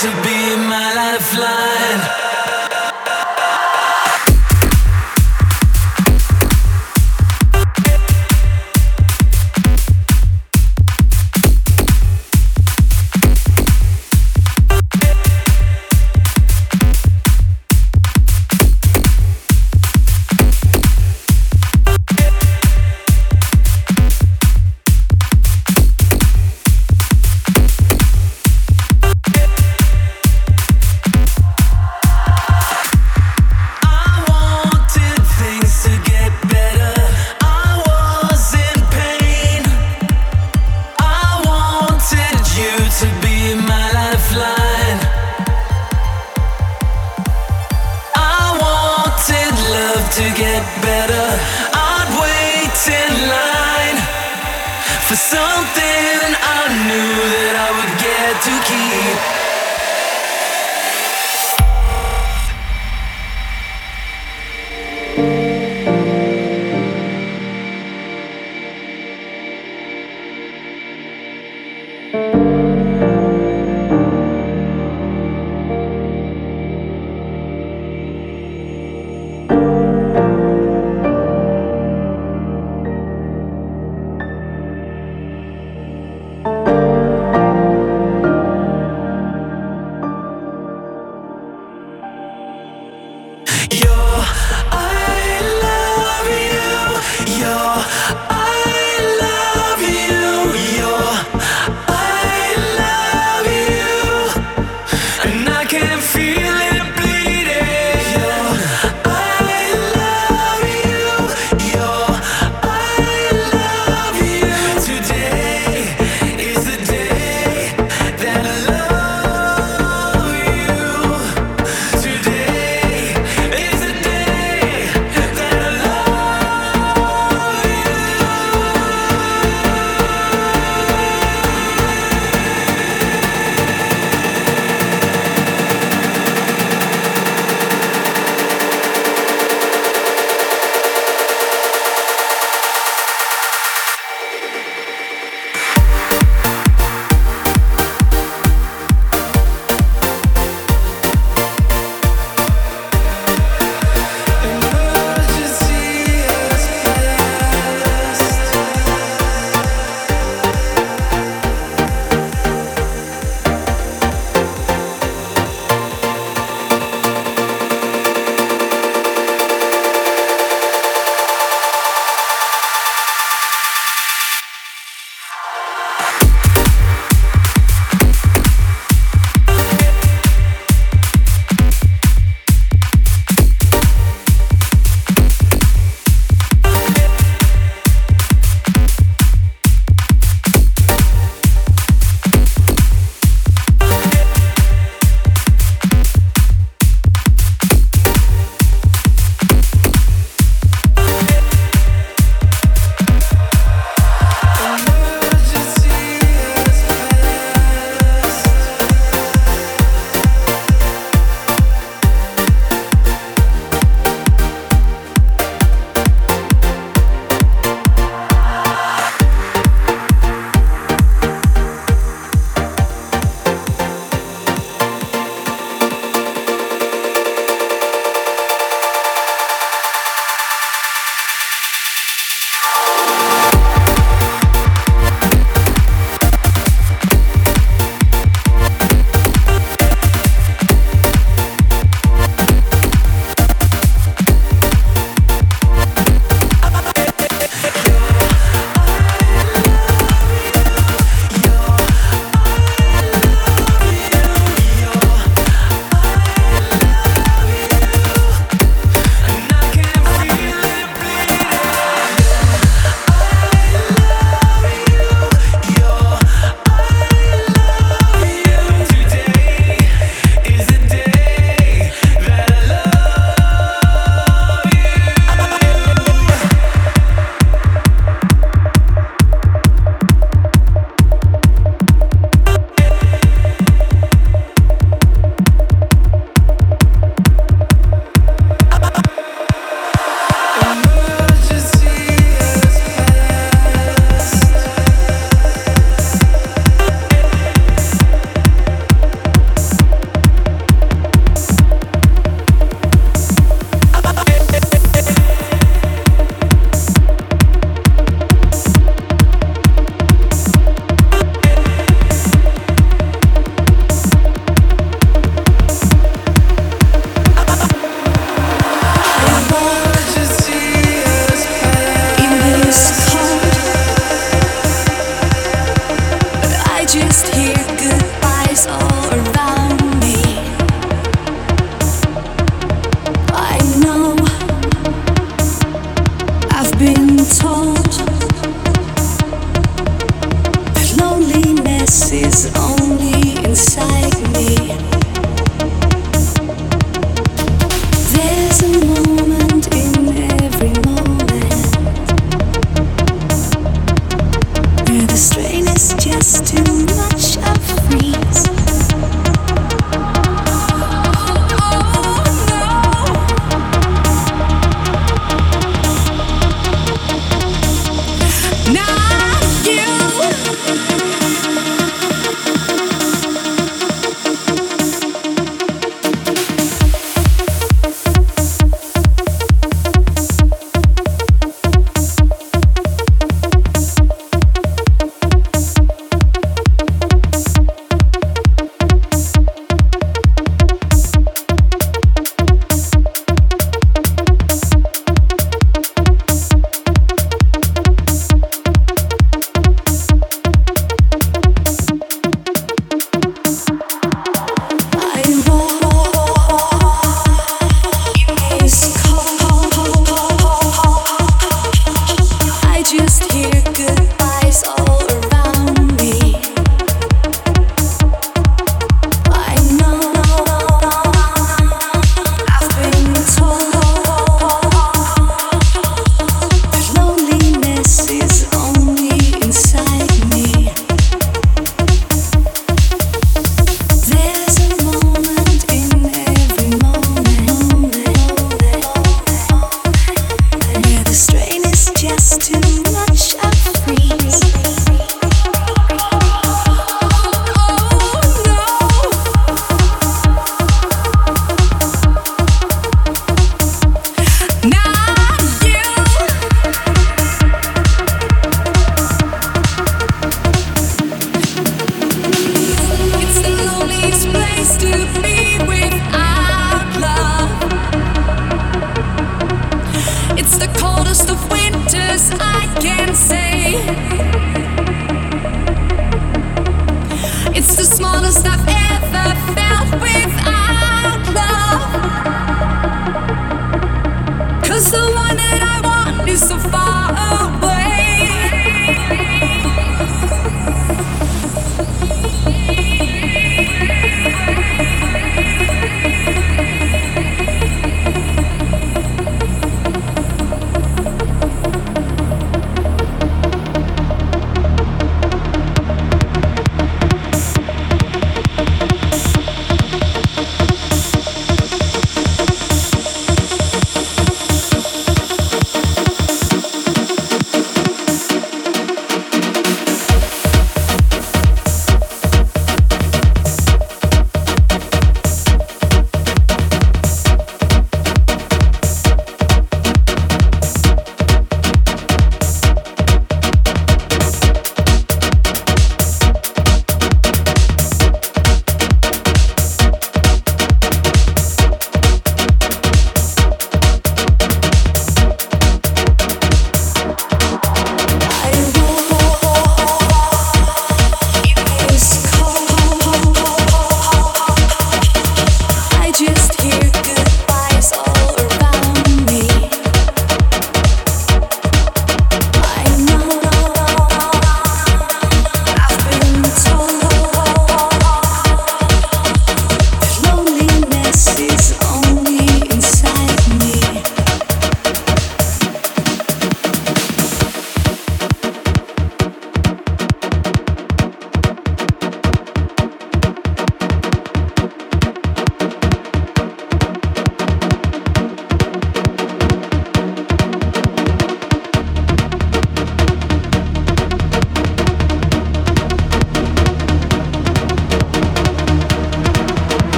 to be.